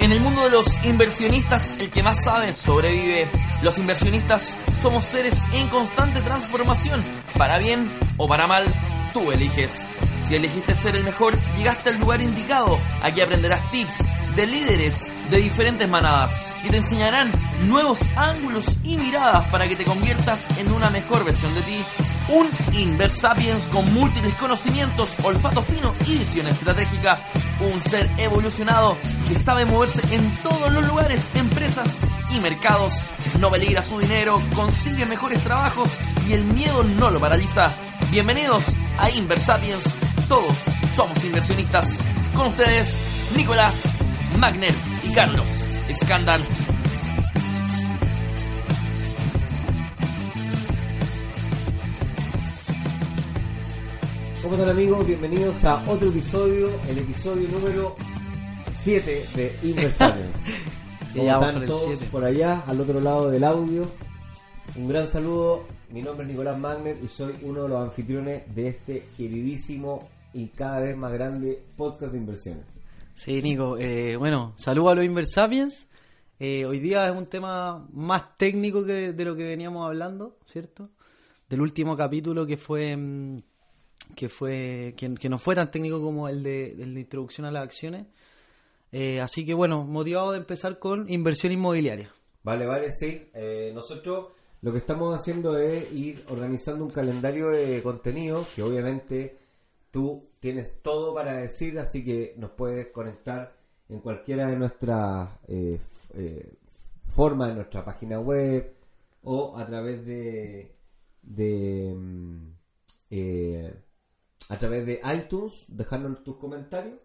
En el mundo de los inversionistas, el que más sabe sobrevive. Los inversionistas somos seres en constante transformación. Para bien o para mal, tú eliges. Si elegiste ser el mejor, llegaste al lugar indicado. Aquí aprenderás tips de líderes de diferentes manadas que te enseñarán nuevos ángulos y miradas para que te conviertas en una mejor versión de ti. Un Inversapiens con múltiples conocimientos, olfato fino y visión estratégica. Un ser evolucionado que sabe moverse en todos los lugares, empresas y mercados. No peligra su dinero, consigue mejores trabajos y el miedo no lo paraliza. Bienvenidos a Inversapiens. Todos somos inversionistas. Con ustedes, Nicolás, Magner y Carlos Escándalo. ¿Cómo están amigos? Bienvenidos a otro episodio, el episodio número 7 de Inversapiens. Sí, ¿Cómo ya vamos están por todos siete. por allá, al otro lado del audio? Un gran saludo, mi nombre es Nicolás Magner y soy uno de los anfitriones de este queridísimo y cada vez más grande podcast de inversiones. Sí, Nico. eh, bueno, saludo a los Inversapiens. Eh, hoy día es un tema más técnico que de lo que veníamos hablando, ¿cierto? Del último capítulo que fue mm, que fue que, que no fue tan técnico como el de, el de introducción a las acciones. Eh, así que bueno, motivado de empezar con inversión inmobiliaria. Vale, vale, sí. Eh, nosotros lo que estamos haciendo es ir organizando un calendario de contenido que obviamente tú tienes todo para decir, así que nos puedes conectar en cualquiera de nuestras eh, eh, formas, en nuestra página web o a través de, mm, eh, a través de iTunes, dejarnos tus comentarios.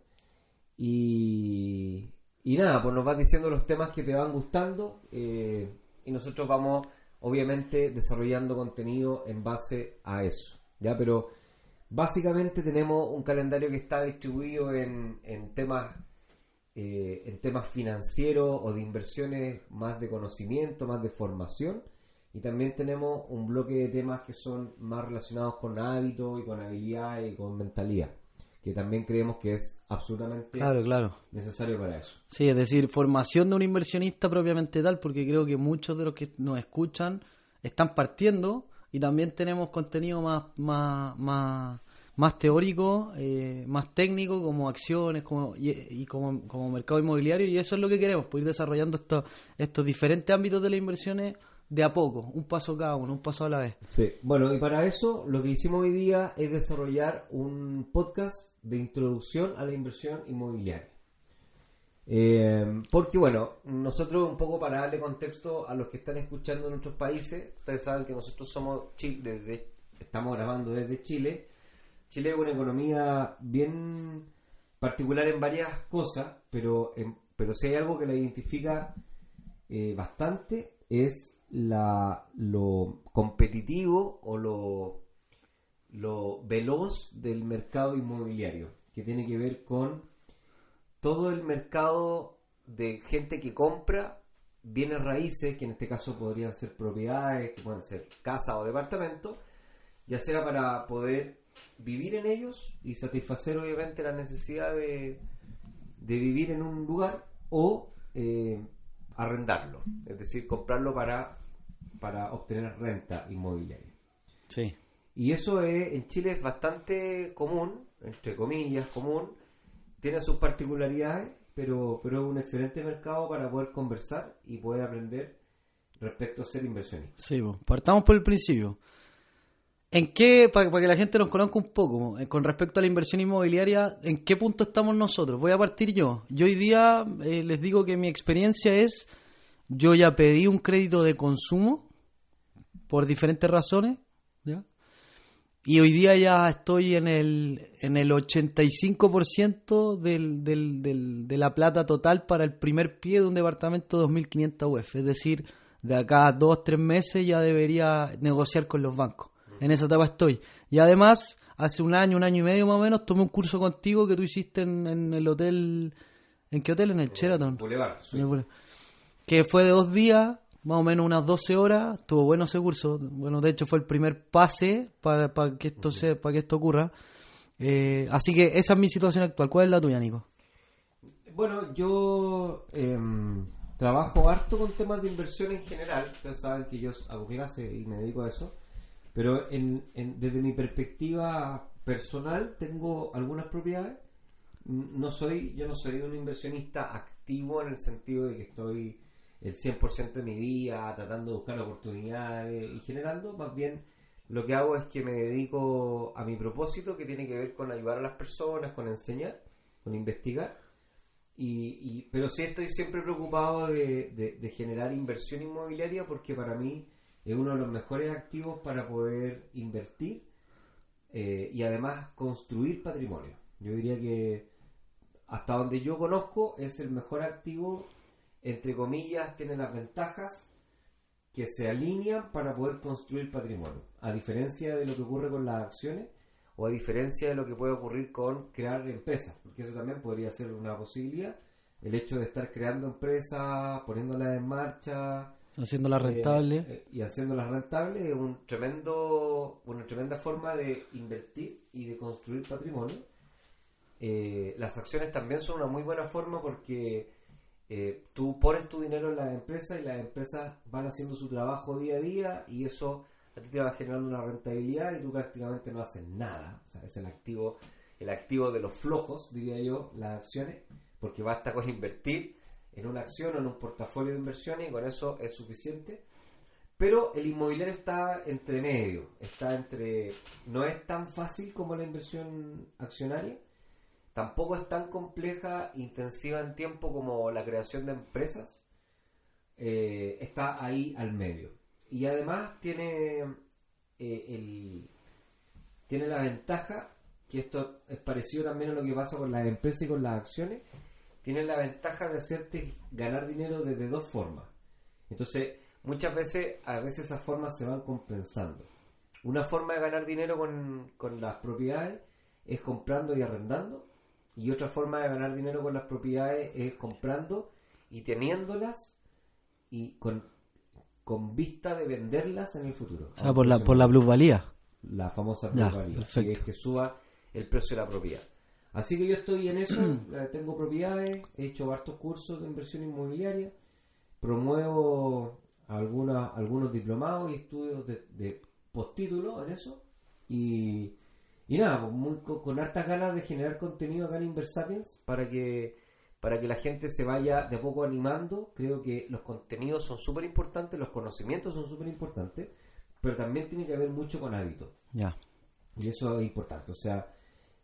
Y, y nada, pues nos vas diciendo los temas que te van gustando y nosotros vamos obviamente desarrollando contenido en base a eso. ¿ya? Pero básicamente tenemos un calendario que está distribuido en, en temas eh, en temas financieros o de inversiones más de conocimiento, más de formación. Y también tenemos un bloque de temas que son más relacionados con hábitos y con habilidades y con mentalidad, que también creemos que es absolutamente Claro, claro. necesario para eso. Sí, es decir, formación de un inversionista propiamente tal, porque creo que muchos de los que nos escuchan están partiendo y también tenemos contenido más, más, más, más teórico, eh, más técnico, como acciones como, y, y como, como mercado inmobiliario, y eso es lo que queremos, pues ir desarrollando estos, estos diferentes ámbitos de las inversiones de a poco, un paso cada uno, un paso a la vez. Sí, bueno, y para eso lo que hicimos hoy día es desarrollar un podcast de introducción a la inversión inmobiliaria. Eh, porque bueno, nosotros un poco para darle contexto a los que están escuchando en otros países, ustedes saben que nosotros somos Chile, desde, estamos grabando desde Chile. Chile es una economía bien particular en varias cosas, pero, en- pero si hay algo que la identifica eh, bastante es la, lo competitivo o lo, lo veloz del mercado inmobiliario, que tiene que ver con todo el mercado de gente que compra bienes raíces, que en este caso podrían ser propiedades, que pueden ser casas o departamentos, ya sea para poder vivir en ellos y satisfacer obviamente la necesidad de, de vivir en un lugar o eh, arrendarlo, es decir, comprarlo para, para obtener renta inmobiliaria. Sí. Y eso es, en Chile es bastante común, entre comillas, común, tiene sus particularidades, pero, pero es un excelente mercado para poder conversar y poder aprender respecto a ser inversionista. Sí, pues, partamos por el principio. ¿En qué, para, que la gente nos conozca un poco, eh, con respecto a la inversión inmobiliaria, en qué punto estamos nosotros? Voy a partir yo. Yo hoy día eh, les digo que mi experiencia es, yo ya pedí un crédito de consumo por diferentes razones, ¿ya? y hoy día ya estoy en el, en el 85% del, del, del, de la plata total para el primer pie de un departamento de 2.500 UF. Es decir, de acá a dos, tres meses ya debería negociar con los bancos. En esa etapa estoy. Y además, hace un año, un año y medio más o menos, tomé un curso contigo que tú hiciste en, en el hotel. ¿En qué hotel? En el Sheraton. Boulevard, sí. En el Boulevard. Que fue de dos días, más o menos unas 12 horas. Estuvo bueno ese curso. Bueno, de hecho fue el primer pase para, para que esto se, para que esto ocurra. Eh, así que esa es mi situación actual. ¿Cuál es la tuya, Nico? Bueno, yo em, trabajo harto con temas de inversión en general. Ustedes saben que yo hago clase y me dedico a eso. Pero en, en- desde mi perspectiva personal tengo algunas propiedades. No soy, yo no soy un inversionista activo en el sentido de que estoy el 100% de mi día tratando de buscar oportunidades y generando. Más bien lo que hago es que me dedico a mi propósito que tiene que ver con ayudar a las personas, con enseñar, con investigar. Y, pero sí estoy siempre preocupado de, de- de generar inversión inmobiliaria porque para mí es uno de los mejores activos para poder invertir eh, y además construir patrimonio. Yo diría que hasta donde yo conozco es el mejor activo, entre comillas, tiene las ventajas que se alinean para poder construir patrimonio. A diferencia de lo que ocurre con las acciones o a diferencia de lo que puede ocurrir con crear empresas, porque eso también podría ser una posibilidad. El hecho de estar creando empresas, poniéndolas en marcha, Haciéndola rentable. eh, eh, y haciéndolas rentables es un tremendo, una tremenda forma de invertir y de construir patrimonio. Eh, las acciones también son una muy buena forma porque eh, tú pones tu dinero en las empresas y las empresas van haciendo su trabajo día a día y eso a ti te va generando una rentabilidad y tú prácticamente no haces nada. O sea, es el activo, el activo de los flojos, diría yo, las acciones, porque basta con invertir en una acción o en un portafolio de inversiones y con eso es suficiente. Pero el inmobiliario está entre medio, está entre... No es tan fácil como la inversión accionaria, tampoco es tan compleja, intensiva en tiempo como la creación de empresas, eh, está ahí al medio. Y además tiene eh, el tiene la ventaja, que esto es parecido también a lo que pasa con las empresas y con las acciones, tiene la ventaja de hacerte ganar dinero desde dos formas. Entonces, muchas veces, a veces esas formas se van compensando. Una forma de ganar dinero con, con las propiedades es comprando y arrendando. Y otra forma de ganar dinero con las propiedades es comprando y teniéndolas y con, con vista de venderlas en el futuro. O sea, por la, por la plusvalía. La famosa plusvalía, que es que suba el precio de la propiedad. Así que yo estoy en eso, eh, tengo propiedades, he hecho hartos cursos de inversión inmobiliaria, promuevo algunas, algunos diplomados y estudios de, de postítulo en eso y, y nada, pues, muy, con, con hartas ganas de generar contenido acá en Inversapiens para que para que la gente se vaya de a poco animando. Creo que los contenidos son súper importantes, los conocimientos son súper importantes, pero también tiene que haber mucho con hábito. Ya. Y eso es importante. O sea,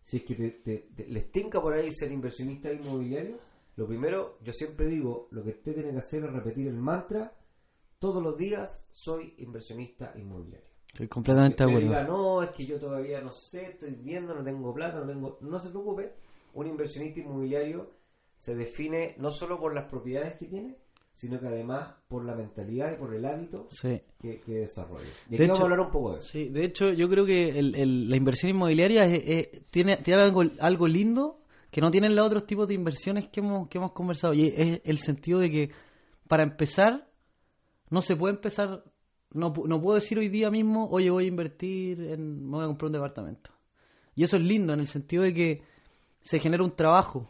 si es que te, te- te- les tinca por ahí ser inversionista inmobiliario, lo primero, yo siempre digo, lo que usted tiene que hacer es repetir el mantra todos los días, soy inversionista inmobiliario. Estoy completamente de acuerdo. no, es que yo todavía no sé, estoy viendo, no tengo plata, no tengo... No se preocupe, un inversionista inmobiliario se define no solo por las propiedades que tiene, sino que además por la mentalidad y por el hábito Sí. que, que desarrolla. Y De aquí vamos hecho- a hablar un poco de eso. Sí, de hecho, yo creo que el- el- la inversión inmobiliaria es- es- tiene, tiene algo, algo lindo que no tienen los otros tipos de inversiones que hemos, que hemos conversado. Y es el sentido de que, para empezar, no se puede empezar. No, no puedo decir hoy día mismo, oye, voy a invertir, en, me voy a comprar un departamento. Y eso es lindo en el sentido de que se genera un trabajo.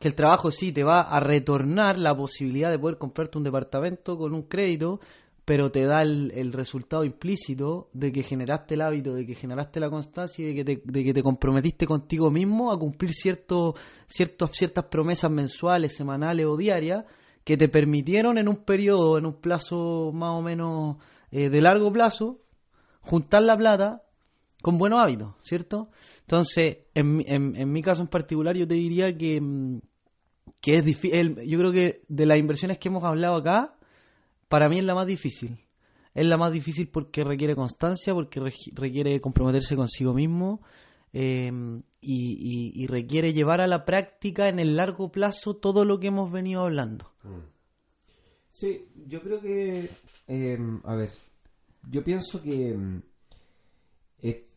Que el trabajo sí te va a retornar la posibilidad de poder comprarte un departamento con un crédito, pero te da el, el resultado implícito de que generaste el hábito, de que generaste la constancia y de que te, de que te comprometiste contigo mismo a cumplir cierto, ciertos, ciertas promesas mensuales, semanales o diarias que te permitieron en un periodo, en un plazo más o menos eh, de largo plazo, juntar la plata con buenos hábitos, ¿cierto? Entonces, en, en, en mi caso en particular, yo te diría que, mm, que es difícil. Yo creo que de las inversiones que hemos hablado acá, para mí es la más difícil. es la más difícil porque requiere constancia, porque requiere comprometerse consigo mismo eh, y, requiere llevar a la práctica en el largo plazo todo lo que hemos venido hablando. Sí, yo creo que, eh, a ver, yo pienso que mm,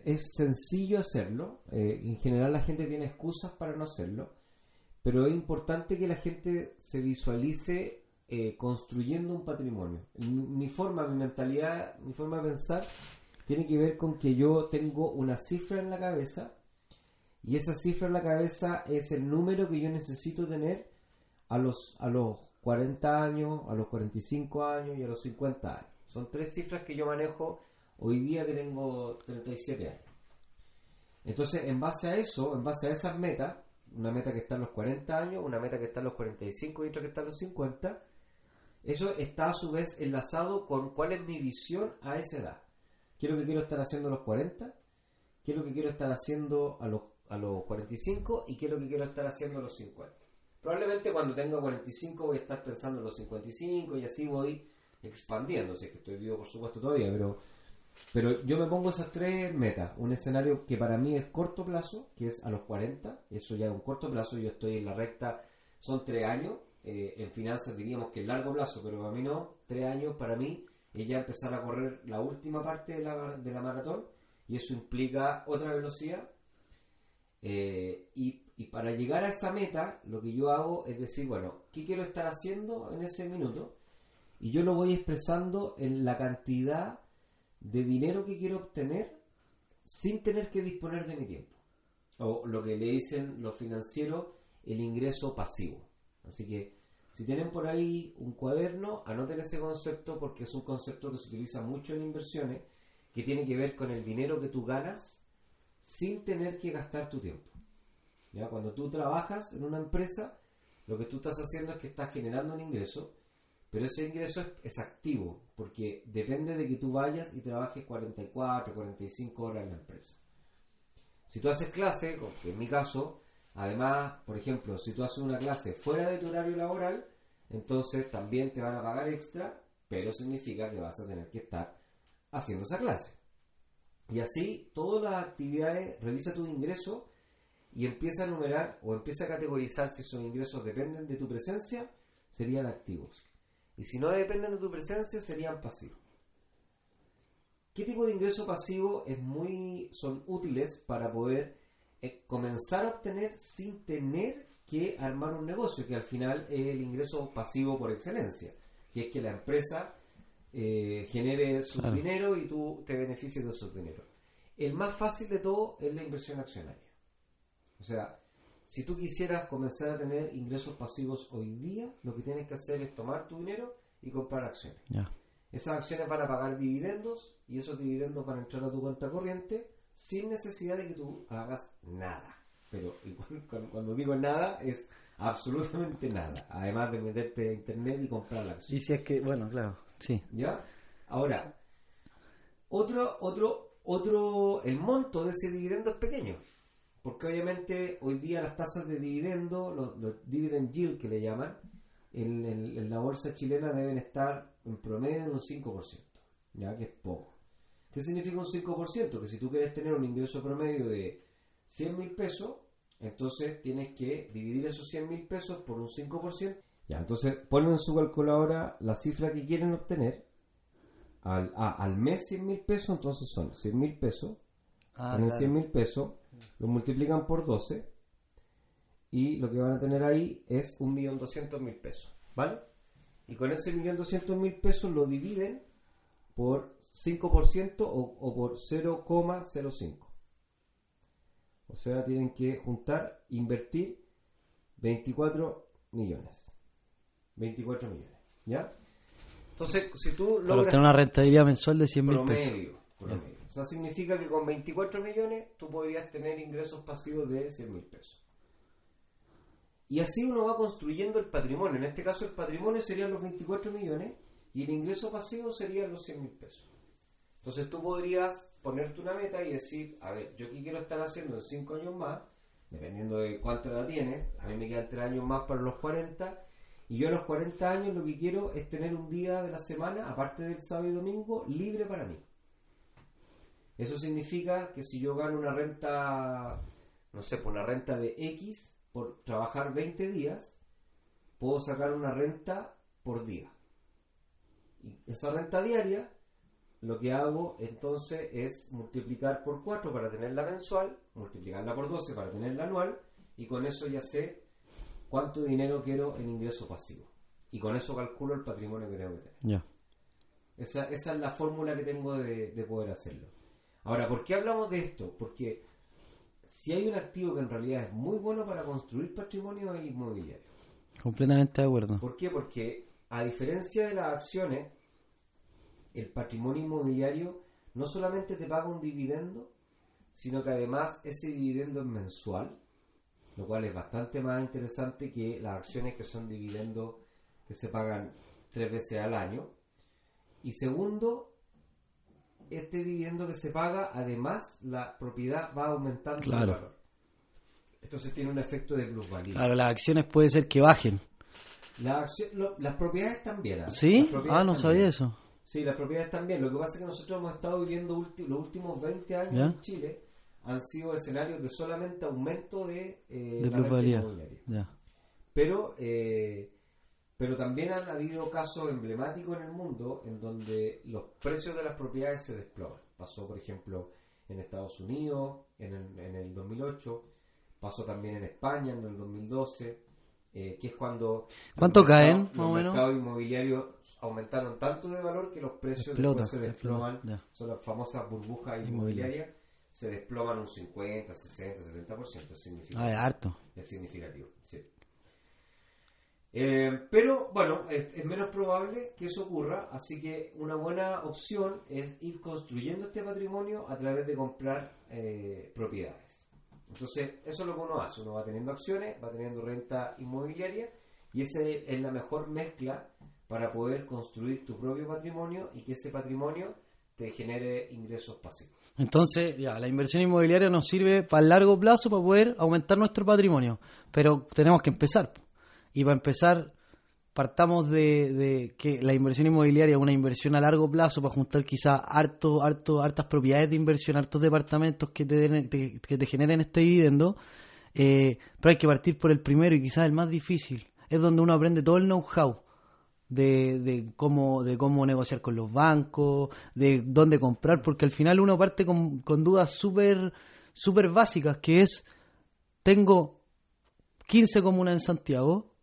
es, sencillo hacerlo. eh, en general la gente tiene excusas para no hacerlo, pero es importante que la gente se visualice eh, construyendo un patrimonio. Mi forma, mi mentalidad, mi forma de pensar tiene que ver con que yo tengo una cifra en la cabeza y esa cifra en la cabeza es el número que yo necesito tener a los, a los 40 años, a los 45 años y a los 50 años. Son tres cifras que yo manejo hoy día que tengo 37 años. Entonces, en base a eso, en base a esas metas, una meta que está en los 40 años, una meta que está en los 45 y otra que está en los 50, eso está a su vez enlazado con cuál es mi visión a esa edad. ¿Qué es lo que quiero estar haciendo a los 40? ¿Qué es lo que quiero estar haciendo a los, a los 45? ¿Y qué es lo que quiero estar haciendo a los 50? Probablemente cuando tenga 45 voy a estar pensando en los 55 y así voy es que estoy vivo por supuesto todavía, pero, pero yo me pongo esas tres metas. Un escenario que para mí es corto plazo, que es a los 40, eso ya es un corto plazo, yo estoy en la recta, son tres años, eh, en finanzas diríamos que es largo plazo, pero para mí no, tres años para mí es ya empezar a correr la última parte de la, de la maratón y eso implica otra velocidad. Eh, y, y para llegar a esa meta, lo que yo hago es decir, bueno, ¿qué quiero estar haciendo en ese minuto? Y yo lo voy expresando en la cantidad de dinero que quiero obtener sin tener que disponer de mi tiempo. O lo que le dicen los financieros, el ingreso pasivo. Así que si tienen por ahí un cuaderno, anoten ese concepto porque es un concepto que se utiliza mucho en inversiones, que tiene que ver con el dinero que tú ganas sin tener que gastar tu tiempo. ¿Ya? Cuando tú trabajas en una empresa, lo que tú estás haciendo es que estás generando un ingreso, pero ese ingreso es, activo, porque depende de que tú vayas y trabajes 44, 45 horas en la empresa. Si tú haces clase, en mi caso, además, por ejemplo, si tú haces una clase fuera de tu horario laboral, entonces también te van a pagar extra, pero significa que vas a tener que estar haciendo esa clase. Y así, todas las actividades, revisa tu ingreso y empieza a numerar o empieza a categorizar si esos ingresos dependen de tu presencia, serían activos. Y si no dependen de tu presencia, serían pasivos. ¿Qué tipo de ingreso pasivo es muy, son útiles para poder eh, comenzar a obtener sin tener que armar un negocio, que al final es el ingreso pasivo por excelencia, que es que la empresa eh, genere su Claro. dinero y tú te beneficies de su dinero. El más fácil de todo es la inversión accionaria. O sea, si tú quisieras comenzar a tener ingresos pasivos hoy día, lo que tienes que hacer es tomar tu dinero y comprar acciones. Esas acciones van a pagar dividendos y esos dividendos van a entrar a tu cuenta corriente sin necesidad de que tú hagas nada. Pero cuando, cuando digo nada es absolutamente nada. Además de meterte a internet y comprar la acción. Y si es que, bueno, claro, sí. ¿Ya? Ahora, otro, otro, otro, el monto de ese dividendo es pequeño. Porque obviamente hoy día las tasas de dividendo, los, los dividend yield que le llaman, en, en- en la bolsa chilena deben estar en promedio en un 5%, ya que es poco. ¿Qué significa un 5%? Que si tú quieres tener un ingreso promedio de 100 mil pesos, entonces tienes que dividir esos 100 mil pesos por un 5%. Ya, entonces ponen en su calculadora la cifra que quieren obtener. Al, ah, al mes 100 mil pesos, entonces son 100 mil pesos. Ah, Tienen claro. 100 mil pesos, lo multiplican por 12 y lo que van a tener ahí es 1.200.000 pesos, ¿vale? Y con ese 1.200.000 pesos lo dividen por 5% o, o por 0,05. O sea, tienen que juntar, invertir 24 millones. 24 millones, ¿ya? Entonces, si tú logras obtener una rentabilidad mensual de 100 mil pesos. promedio, promedio. O sea, significa que con 24 millones tú podrías tener ingresos pasivos de 100 mil pesos. Y así uno va construyendo el patrimonio. En este caso el patrimonio serían los 24 millones y el ingreso pasivo serían los 100 mil pesos. Entonces tú podrías ponerte una meta y decir, a ver, yo aquí quiero estar haciendo en 5 años más, dependiendo de cuánta edad tienes, a mí me quedan 3 años más para los 40, Y yo a los 40 años lo que quiero es tener un día de la semana, aparte del sábado y domingo, libre para mí. Eso significa que si yo gano una renta, no sé, por una renta de X por trabajar 20 días, puedo sacar una renta por día. Y esa renta diaria, lo que hago entonces es multiplicar por 4 para tenerla mensual, multiplicarla por 12 para tenerla anual, y con eso ya sé cuánto dinero quiero en ingreso pasivo. Y con eso calculo el patrimonio que tengo que tener. Ya. Esa, esa es la fórmula que tengo de, de poder hacerlo. Ahora, ¿por qué hablamos de esto? Porque si hay un activo que en realidad es muy bueno para construir patrimonio es el inmobiliario. Completamente de acuerdo. ¿Por qué? Porque a diferencia de las acciones, el patrimonio inmobiliario no solamente te paga un dividendo, sino que además ese dividendo es mensual, lo cual es bastante más interesante que las acciones que son dividendos que se pagan tres veces al año. Y segundo, este dividendo que se paga, además la propiedad va aumentando Claro. el valor. Entonces tiene un efecto de plusvalía. Claro, las acciones puede ser que bajen. La acción- lo- las propiedades también. ¿ah? ¿Sí? Las propiedades Ah, no también. sabía eso. Sí, las propiedades también. Lo que pasa es que nosotros hemos estado viviendo los últimos 20 años ¿Ya? en Chile han sido escenarios de solamente aumento de, eh, De la plusvalía. Pero, eh, pero también han habido casos emblemáticos en el mundo en donde los precios de las propiedades se desploman. Pasó, por ejemplo, en Estados Unidos en el, en el 2008, pasó también en España en el 2012, eh, que es cuando... ¿Cuánto los mercados- caen, más Los menos? mercados inmobiliarios aumentaron tanto de valor que los precios Explota, después se desploman. explota. Son las famosas burbujas inmobiliarias. Se desploman un 50, 60, 70%. Es significativo. Ah, es harto. Es significativo, sí. Eh, pero bueno, es, es menos probable que eso ocurra, así que una buena opción es ir construyendo este patrimonio a través de comprar eh, propiedades. Entonces, eso es lo que uno hace, uno va teniendo acciones, va teniendo renta inmobiliaria y esa es la mejor mezcla para poder construir tu propio patrimonio y que ese patrimonio te genere ingresos pasivos. Entonces, ya, la inversión inmobiliaria nos sirve para el largo plazo para poder aumentar nuestro patrimonio. Pero tenemos que empezar. Y para empezar, partamos de, que la inversión inmobiliaria es una inversión a largo plazo para juntar quizás harto, harto, hartas propiedades de inversión, hartos departamentos que te, generen este dividendo. Eh, pero hay que partir por el primero y quizás el más difícil. Es donde uno aprende todo el know-how de, cómo de cómo negociar con los bancos, de dónde comprar, porque al final uno parte con, con dudas súper súper básicas, que es, tengo 15 comunas en Santiago,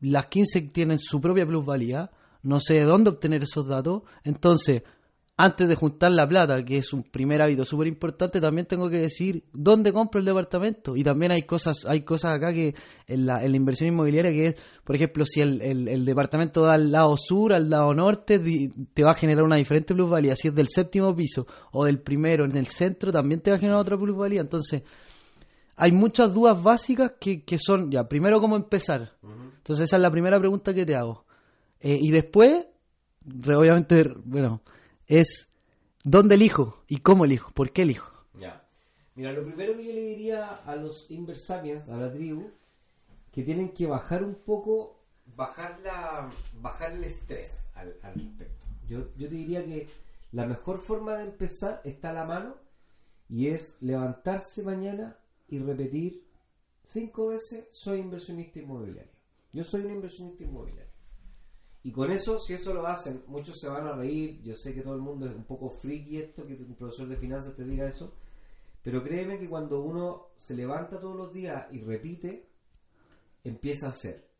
las 15 tienen su propia plusvalía, no sé de dónde obtener esos datos, entonces, antes de juntar la plata, que es un primer hábito súper importante, también tengo que decir dónde compro el departamento. Y también hay cosas, hay cosas acá que en la, en la inversión inmobiliaria que es, por ejemplo, si el, el- departamento da al lado sur, al lado norte, te va a generar una diferente plusvalía. Si es del séptimo piso o del primero en el centro, también te va a generar otra plusvalía. Entonces, hay muchas dudas básicas que, que son, ya, primero cómo empezar. Entonces esa es la primera pregunta que te hago. Eh, y después, obviamente, bueno, es ¿dónde elijo? ¿Y cómo elijo? ¿Por qué elijo? Ya. Mira, lo primero que yo le diría a los Inversapiens, a la tribu, que tienen que bajar un poco, bajar la bajar el estrés al, al respecto. Yo, yo te diría que la mejor forma de empezar está a la mano y es levantarse mañana y repetir cinco veces soy inversionista inmobiliario. Yo soy un inversionista inmobiliario. Y con eso, si eso lo hacen, muchos se van a reír. Yo sé que todo el mundo es un poco friki esto, que un profesor de finanzas te diga eso. Pero créeme que cuando uno se levanta todos los días y repite, empieza a hacer.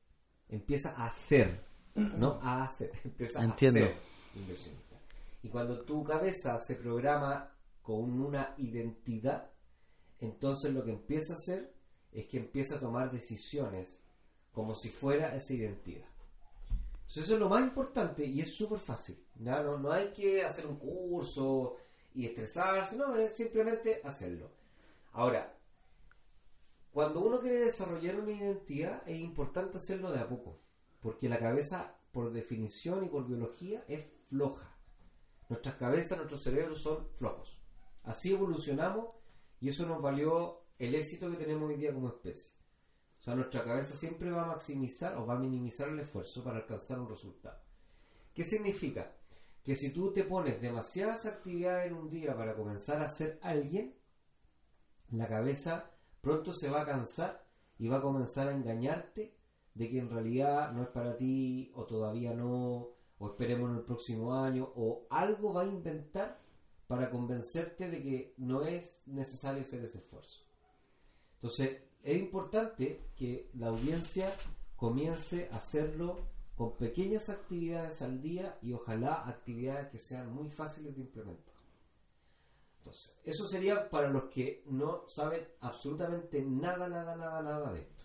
Empieza a hacer. No a hacer. Empieza Entiendo. a ser inversionista. Y cuando tu cabeza se programa con una identidad, entonces lo que empieza a hacer es que empieza a tomar decisiones como si fuera esa identidad. Entonces eso es lo más importante y es súper fácil. No, no hay que hacer un curso y estresarse, no, es simplemente hacerlo. Ahora, cuando uno quiere desarrollar una identidad es importante hacerlo de a poco, porque la cabeza, por definición y por biología, es floja. Nuestras cabezas, nuestros cerebros son flojos. Así evolucionamos y eso nos valió el éxito que tenemos hoy día como especie. O sea, nuestra cabeza siempre va a maximizar o va a minimizar el esfuerzo para alcanzar un resultado. ¿Qué significa? Que si tú te pones demasiadas actividades en un día para comenzar a ser alguien, la cabeza pronto se va a cansar y va a comenzar a engañarte de que en realidad no es para ti o todavía no, o esperemos en el próximo año, o algo va a inventar para convencerte de que no es necesario hacer ese esfuerzo. Entonces, es importante que la audiencia comience a hacerlo con pequeñas actividades al día y ojalá actividades que sean muy fáciles de implementar. Entonces, eso sería para los que no saben absolutamente nada, nada, nada, nada de esto.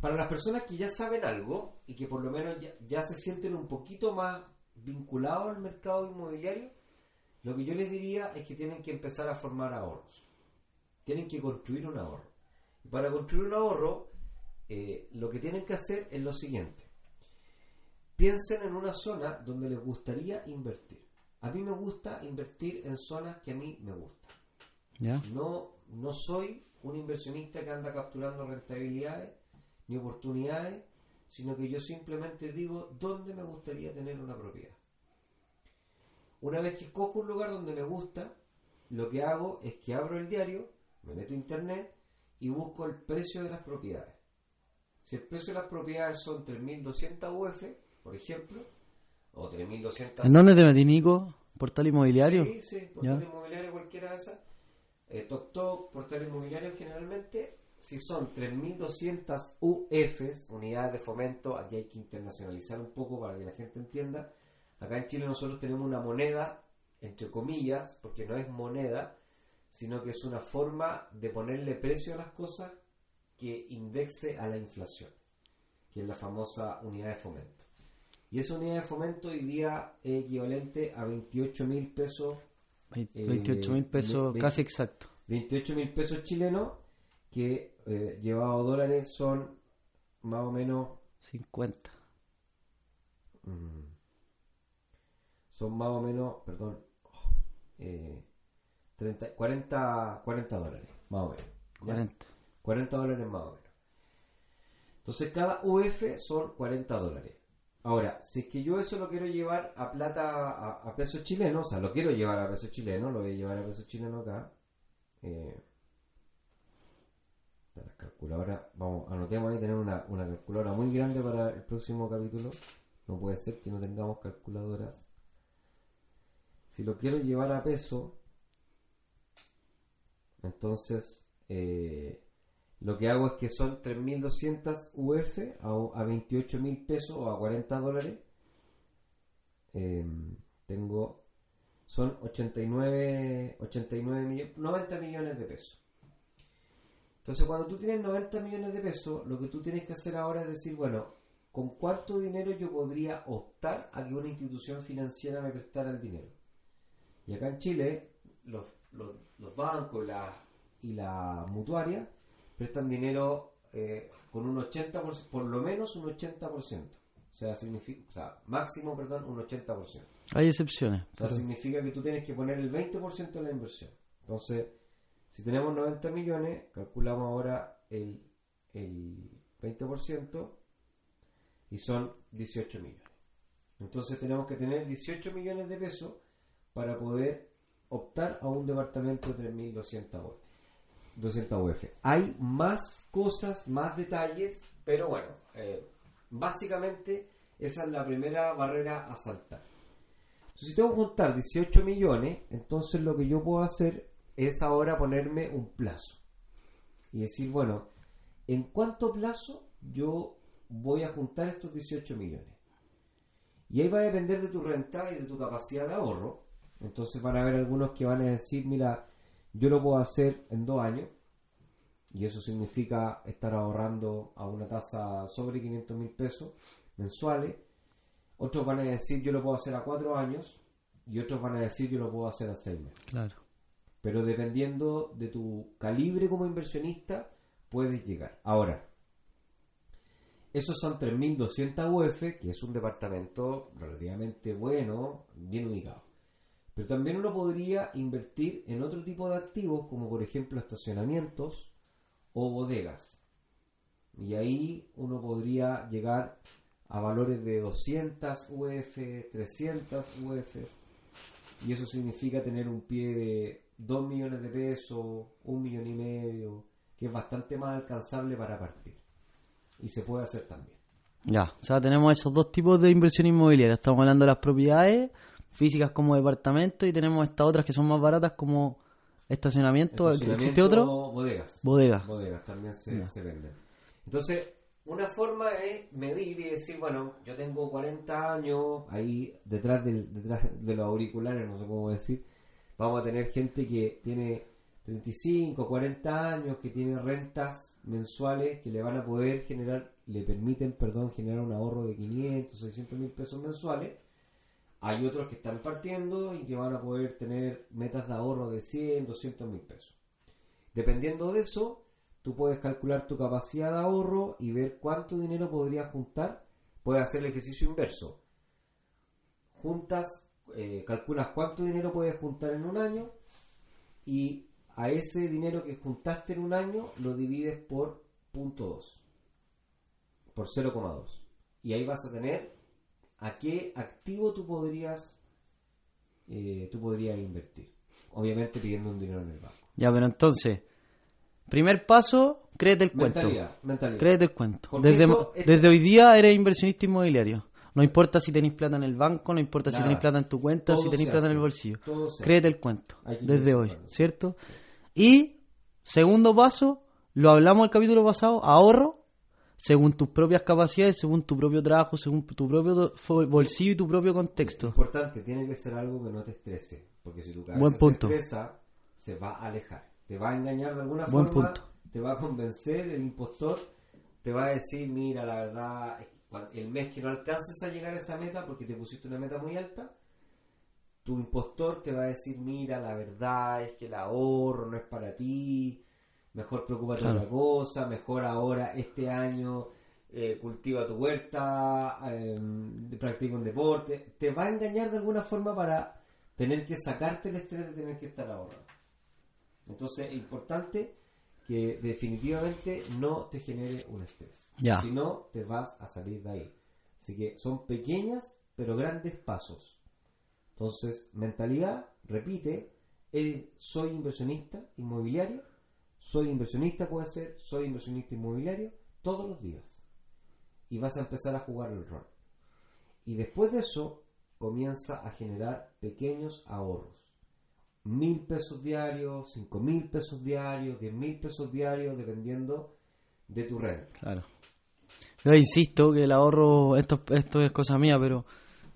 Para las personas que ya saben algo y que por lo menos ya, se sienten un poquito más vinculados al mercado inmobiliario, lo que yo les diría es que tienen que empezar a formar ahorros. Tienen que construir un ahorro. Para construir un ahorro, eh, lo que tienen que hacer es lo siguiente. Piensen en una zona donde les gustaría invertir. A mí me gusta invertir en zonas que a mí me gustan. ¿Ya? No, no soy un inversionista que anda capturando rentabilidades ni oportunidades, sino que yo simplemente digo dónde me gustaría tener una propiedad. Una vez que escojo un lugar donde me gusta, lo que hago es que abro el diario, me meto a internet y busco el precio de las propiedades. Si el precio de las propiedades son 3.200 UF, por ejemplo, o 3.200... ¿En dónde te metí, Nico? ¿Portal inmobiliario? Sí, sí, portal Ya. inmobiliario, cualquiera de esas. Eh, Tok Tok, portal inmobiliario generalmente, si son 3.200 UFs, unidades de fomento, aquí hay que internacionalizar un poco para que la gente entienda. Acá en Chile nosotros tenemos una moneda, entre comillas, porque no es moneda, sino que es una forma de ponerle precio a las cosas que indexe a la inflación, que es la famosa unidad de fomento. Y esa unidad de fomento hoy día es equivalente a 28 mil pesos Vein- Eh, 28 mil pesos, casi exacto. 28 mil pesos chilenos que eh, llevado a dólares son más o menos 50. mm, son más o menos perdón eh, 30, 40 40 dólares más o menos ¿ya? 40. 40 dólares más o menos entonces cada UF son 40 dólares ahora si es que yo eso lo quiero llevar a plata a, a pesos chilenos o sea lo quiero llevar a pesos chilenos lo voy a llevar a pesos chilenos acá eh, de las calculadoras, vamos, anotemos ahí tener una, una calculadora muy grande para el próximo capítulo. No puede ser que no tengamos calculadoras. Si lo quiero llevar a peso, entonces eh, lo que hago es que son 3.200 UF a, a 28.000 pesos o a 40 dólares. Eh, tengo, son 89, 89 millones, 90 millones de pesos. Entonces, cuando tú tienes 90 millones de pesos, lo que tú tienes que hacer ahora es decir, bueno, ¿con cuánto dinero yo podría optar a que una institución financiera me prestara el dinero? Y acá en Chile, los, los, los bancos la, y la mutuaria prestan dinero eh, con un 80%, por lo menos un 80%. O sea, significa, o sea, máximo, perdón, un 80%. Hay excepciones. O sea, pero- significa que tú tienes que poner el 20% de la inversión. Entonces, si tenemos 90 millones, calculamos ahora el, el 20% y son 18 millones. Entonces tenemos que tener 18 millones de pesos para poder optar a un departamento de 3.200 UF. 200 UF. Hay más cosas, más detalles, pero bueno, eh, básicamente esa es la primera barrera a saltar. Entonces, si tengo que juntar 18 millones, entonces lo que yo puedo hacer es ahora ponerme un plazo. Y decir, bueno, ¿en cuánto plazo yo voy a juntar estos 18 millones? Y ahí va a depender de tu renta y de tu capacidad de ahorro. Entonces van a haber algunos que van a decir, mira, yo lo puedo hacer en dos años. Y eso significa estar ahorrando a una tasa sobre 500 mil pesos mensuales. Otros van a decir, yo lo puedo hacer a cuatro años. Y otros van a decir, yo lo puedo hacer a seis meses. Claro. Pero dependiendo de tu calibre como inversionista, puedes llegar. Ahora, esos son 3.200 UF, que es un departamento relativamente bueno, bien ubicado. Pero también uno podría invertir en otro tipo de activos, como por ejemplo estacionamientos o bodegas. Y ahí uno podría llegar a valores de 200 UF, 300 UFs. Y eso significa tener un pie de 2 millones de pesos, un millón y medio, que es bastante más alcanzable para partir. Y se puede hacer también. Ya, o sea, tenemos esos dos tipos de inversión inmobiliaria. Estamos hablando de las propiedades físicas como departamentos y tenemos estas otras que son más baratas como estacionamiento. Estacionamiento, ¿Existe otro? Bodegas. Bodegas. Bodegas también se venden. Entonces, una forma es medir y decir, bueno, yo tengo 40 años, ahí detrás, del, detrás de los auriculares, no sé cómo decir, vamos a tener gente que tiene 35, 40 años, que tiene rentas mensuales que le van a poder generar, le permiten, perdón, generar un ahorro de 500, 600 mil pesos mensuales. Hay otros que están partiendo y que van a poder tener metas de ahorro de 100, 200 mil pesos. Dependiendo de eso, tú puedes calcular tu capacidad de ahorro y ver cuánto dinero podrías juntar. Puedes hacer el ejercicio inverso. Juntas, eh, calculas cuánto dinero puedes juntar en un año y a ese dinero que juntaste en un año lo divides por punto 2, por 0,2. Y ahí vas a tener a qué activo tú podrías, eh, tú podrías invertir. Obviamente pidiendo un dinero en el banco. Ya, pero entonces, primer paso, créete el cuento. Mentalidad, mentalidad. Créete el cuento. Porque Desde, esto- esto- desde hoy día eres inversionista inmobiliario. No importa si tenéis plata en el banco, no importa si tenéis plata en tu cuenta, Todo si tenéis plata en el bolsillo. Créete el cuento. Desde hoy. ¿cierto? Y, segundo paso, lo hablamos el capítulo pasado, ahorro según tus propias capacidades, según tu propio trabajo, según tu propio bolsillo y tu propio contexto. Importante, tiene que ser algo que no te estrese. Porque si tu cabeza Buen punto. se estresa, se va a alejar. Te va a engañar de alguna Buen forma. punto. Te va a convencer, el impostor te va a decir, mira, la verdad, el mes que no alcances a llegar a esa meta porque te pusiste una meta muy alta, tu impostor te va a decir, mira, la verdad es que el ahorro no es para ti, mejor preocúpate de Claro. otra cosa, mejor ahora este año eh, cultiva tu huerta, eh, practica un deporte, te va a engañar de alguna forma para tener que sacarte el estrés de tener que estar ahorrando. Entonces es importante que definitivamente no te genere un estrés. Ya. Si no, te vas a salir de ahí. Así que son pequeñas pero grandes pasos. Entonces, mentalidad, repite, eh, soy inversionista inmobiliario, soy inversionista puede ser, soy inversionista inmobiliario todos los días. Y vas a empezar a jugar el rol. Y después de eso, comienza a generar pequeños ahorros. Mil pesos diarios, cinco mil pesos diarios, diez mil pesos diarios, dependiendo de tu renta. Claro. Yo insisto que el ahorro, esto, esto es cosa mía, pero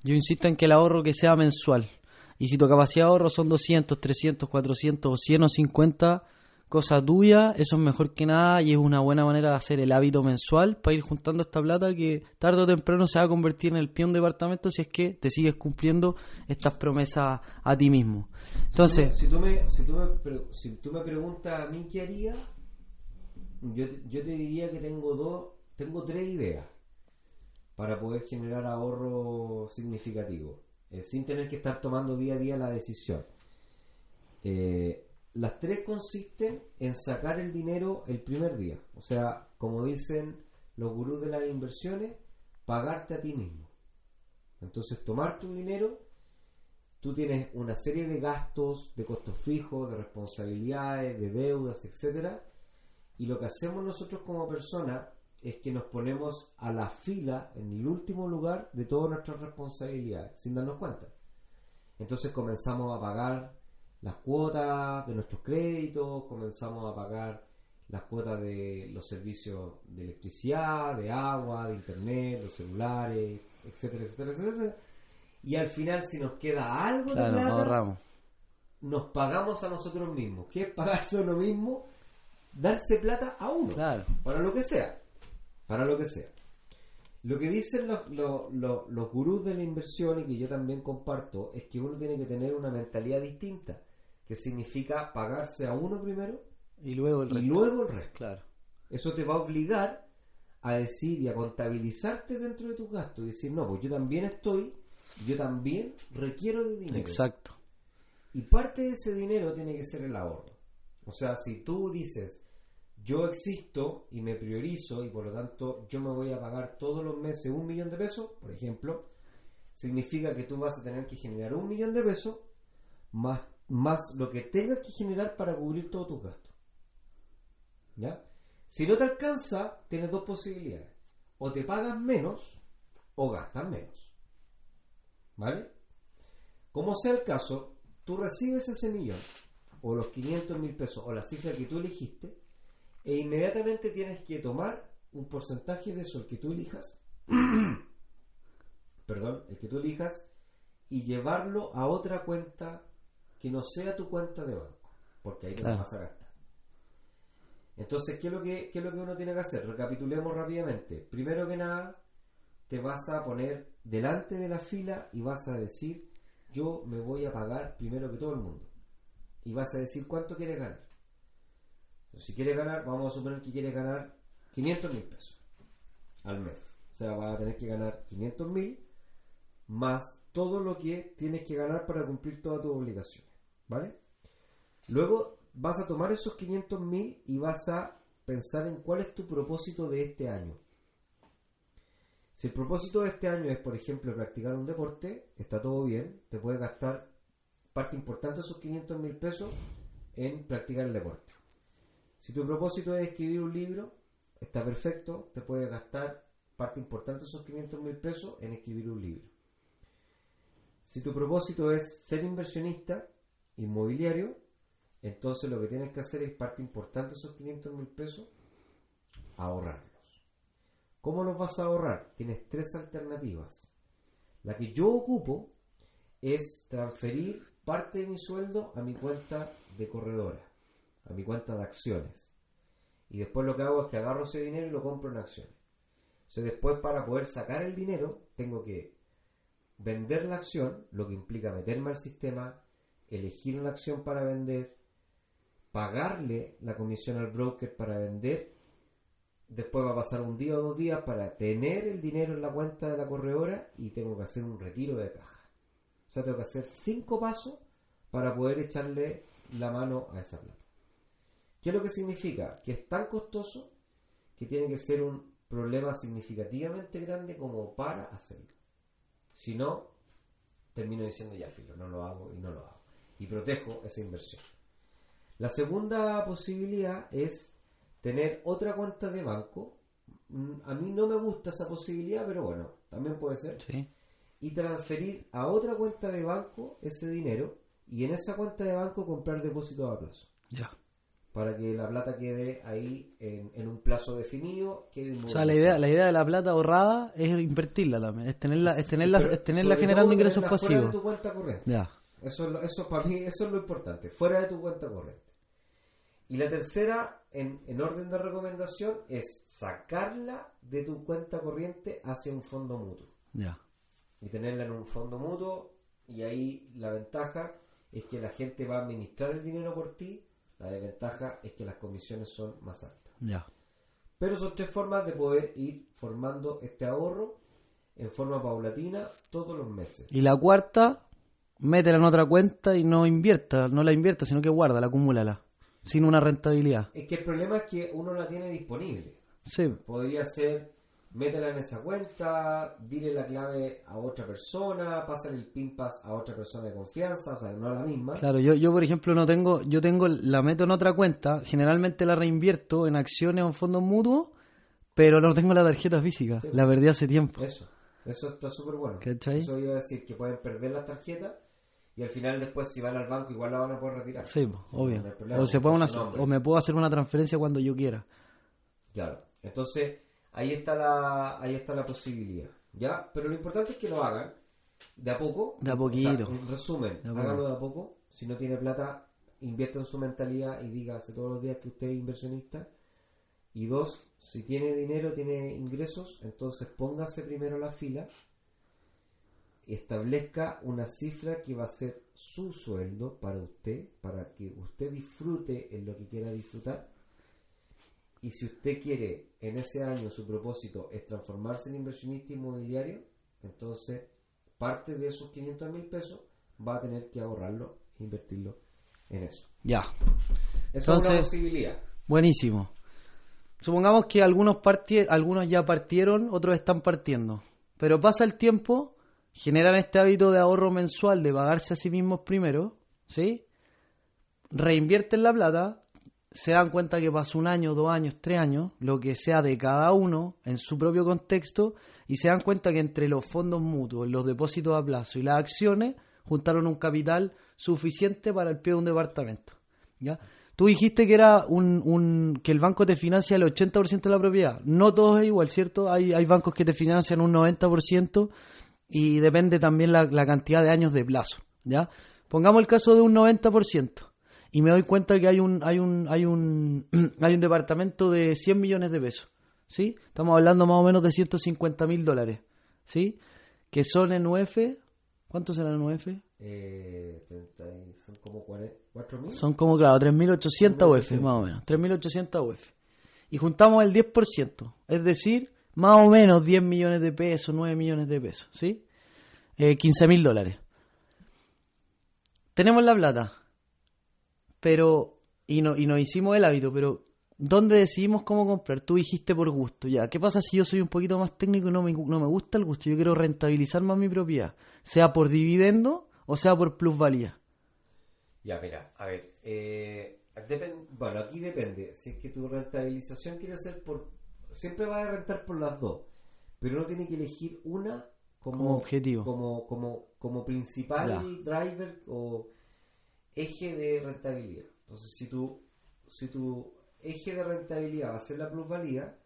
yo insisto en que el ahorro que sea mensual. Y si tu capacidad de ahorro son 200, 300, 400 o 100 o 50, cosa tuya, eso es mejor que nada y es una buena manera de hacer el hábito mensual para ir juntando esta plata que tarde o temprano se va a convertir en el un departamento si es que te sigues cumpliendo estas promesas a ti mismo. Entonces, si tú me, si tú me, pre- si tú me preguntas a mí qué haría, yo, yo te diría que tengo dos, tengo tres ideas para poder generar ahorro significativo, eh, sin tener que estar tomando día a día la decisión. Eh, las tres consisten en sacar el dinero el primer día, o sea, como dicen los gurús de las inversiones, pagarte a ti mismo. Entonces, tomar tu dinero tú tienes una serie de gastos, de costos fijos, de responsabilidades, de deudas, etcétera, y lo que hacemos nosotros como personas es que nos ponemos a la fila en el último lugar de todas nuestras responsabilidades, sin darnos cuenta. Entonces comenzamos a pagar las cuotas de nuestros créditos, comenzamos a pagar las cuotas de los servicios de electricidad, de agua, de internet, los celulares, etcétera, etcétera, etcétera. Y al final, si nos queda algo de plata, nos pagamos a nosotros mismos. ¿Qué es pagarse a uno mismo? Darse plata a uno. Claro. Para lo que sea. Para lo que sea. Lo que dicen los, los, los, los gurús de la inversión y que yo también comparto es que uno tiene que tener una mentalidad distinta. Que significa pagarse a uno primero Y luego el y resto. luego el resto. Claro. Eso te va a obligar a decir y a contabilizarte dentro de tus gastos y decir, no, pues yo también estoy, yo también requiero de dinero. Exacto. Y parte de ese dinero tiene que ser el ahorro. O sea, si tú dices, yo existo y me priorizo y por lo tanto yo me voy a pagar todos los meses un millón de pesos, por ejemplo, significa que tú vas a tener que generar un millón de pesos más, más lo que tengas que generar para cubrir todos tus gastos. ¿Ya? Si no te alcanza, tienes dos posibilidades. O te pagas menos o gastas menos. ¿Vale? Como sea el caso, tú recibes ese millón o los 500 mil pesos o la cifra que tú elegiste e inmediatamente tienes que tomar un porcentaje de eso, que tú elijas, perdón, el que tú elijas y llevarlo a otra cuenta que no sea tu cuenta de banco, porque ahí te Claro. vas a gastar. Entonces, ¿qué es, lo que, ¿qué es lo que uno tiene que hacer? Recapitulemos rápidamente. Primero que nada, te vas a poner delante de la fila y vas a decir, yo me voy a pagar primero que todo el mundo. Y vas a decir cuánto quieres ganar. Entonces, si quieres ganar, vamos a suponer que quieres ganar 500 mil pesos al mes. O sea, vas a tener que ganar 500 mil más todo lo que tienes que ganar para cumplir todas tus obligaciones. ¿Vale? Luego vas a tomar esos 500 mil y vas a pensar en cuál es tu propósito de este año. Si el propósito de este año es, por ejemplo, practicar un deporte, está todo bien, te puedes gastar parte importante de esos 500 mil pesos en practicar el deporte. Si tu propósito es escribir un libro, está perfecto, te puedes gastar parte importante de esos 500 mil pesos en escribir un libro. Si tu propósito es ser inversionista inmobiliario, entonces lo que tienes que hacer es parte importante de esos 500 mil pesos, ahorrarlos. ¿Cómo los vas a ahorrar? Tienes tres alternativas. La que yo ocupo es transferir parte de mi sueldo a mi cuenta de corredora, a mi cuenta de acciones. Y después lo que hago es que agarro ese dinero y lo compro en acciones. Entonces después para poder sacar el dinero tengo que vender la acción, lo que implica meterme al sistema, elegir una acción para vender, pagarle la comisión al broker para vender, después va a pasar un día o dos días para tener el dinero en la cuenta de la corredora y tengo que hacer un retiro de caja. O sea, tengo que hacer cinco pasos para poder echarle la mano a esa plata. ¿Qué es lo que significa? Que es tan costoso que tiene que ser un problema significativamente grande como para hacerlo. Si no, termino diciendo ya filo, no lo hago y no lo hago. Y protejo esa inversión. La segunda posibilidad es tener otra cuenta de banco. Mm, A mí no me gusta esa posibilidad, pero bueno, también puede ser. Sí. Y transferir a otra cuenta de banco ese dinero y en esa cuenta de banco comprar depósitos a plazo. Ya. Para que la plata quede ahí en, en un plazo definido. Quede O sea, la idea, la idea de la plata ahorrada es invertirla también, es tenerla, es tenerla, es tenerla generando ingresos de pasivos. tu cuenta corriente. Ya. Eso, es lo- eso para mí, eso es lo importante, fuera de tu cuenta corriente. Y la tercera, en, en orden de recomendación, es sacarla de tu cuenta corriente hacia un fondo mutuo. Ya. Y tenerla en un fondo mutuo, y ahí la ventaja es que la gente va a administrar el dinero por ti, la desventaja es que las comisiones son más altas. Ya. Pero son tres formas de poder ir formando este ahorro en forma paulatina todos los meses. Y la cuarta, métela en otra cuenta y no invierta, no la invierta, sino que guarda, la acumúlala, sin una rentabilidad. Es que el problema es que uno la tiene disponible. Sí, Podría ser, métela en esa cuenta, dile la clave a otra persona, pásale el pin pass a otra persona de confianza, o sea, no a la misma. claro, yo, yo por ejemplo no tengo, yo tengo, la meto en otra cuenta, generalmente la reinvierto en acciones o en fondos mutuos, pero no tengo la tarjeta física, Sí. la perdí hace tiempo. Eso, eso está súper bueno. ¿Cachai? Eso iba a decir que pueden perder las tarjetas y al final después si van al banco igual la van a poder retirar. Sí, obvio. no hay problema, O, se puede una- o me puedo hacer una transferencia cuando yo quiera. Claro. Entonces, ahí está la ahí está la posibilidad, ¿ya? Pero lo importante es que lo hagan de a poco. De a O poquito. sea, en resumen, De hágalo de a poco. Si no tiene plata, invierta en su mentalidad y dígase todos los días que usted es inversionista. Y dos, si tiene dinero, tiene ingresos, entonces póngase primero la fila. Establezca una cifra que va a ser su sueldo para usted, para que usted disfrute en lo que quiera disfrutar. Y si usted quiere en ese año su propósito es transformarse en inversionista inmobiliario, entonces parte de esos 500 mil pesos va a tener que ahorrarlo e invertirlo en eso. Ya. Esa es una Entonces- posibilidad. Buenísimo. Supongamos que algunos, algunos ya partieron, otros están partiendo. Pero pasa el tiempo, generan este hábito de ahorro mensual de pagarse a sí mismos primero, ¿sí? Reinvierten la plata, se dan cuenta que pasó un año, dos años, tres años, lo que sea de cada uno en su propio contexto, y se dan cuenta que entre los fondos mutuos, los depósitos a plazo y las acciones, juntaron un capital suficiente para el pie de un departamento. ¿ya? Tú dijiste que era un, un- que el banco te financia el 80% de la propiedad. No todo es igual, ¿cierto? Hay, hay bancos que te financian un 90% y depende también la, la cantidad de años de plazo, ¿ya? Pongamos el caso de un 90% y me doy cuenta que hay un hay un hay un hay un departamento de 100 millones de pesos, ¿sí? Estamos hablando más o menos de 150 mil dólares, ¿sí? Que son en UF, ¿cuántos serán en UF? Eh, 30 y- son como 4 mil. Son como, claro, 3.800 UF, más o menos. 3.800 UF. Y juntamos el 10%, es decir, más o menos 10 millones de pesos, 9 millones de pesos, ¿sí? Eh, 15 mil dólares. Tenemos la plata, pero, y, no, y nos hicimos el hábito, pero ¿dónde decidimos cómo comprar? Tú dijiste por gusto, ya. ¿Qué pasa si yo soy un poquito más técnico y no me, no me gusta el gusto? Yo quiero rentabilizar más mi propiedad, sea por dividendo o sea por plusvalía. Ya, mira, a ver. Eh, bueno, aquí depende. Si es que tu rentabilización quiere ser por. Siempre vas a rentar por las dos. Pero no tiene que elegir una como, Como objetivo. Como, como, como principal Ya. driver o eje de rentabilidad. Entonces, si tu, si tu eje de rentabilidad va a ser la plusvalía,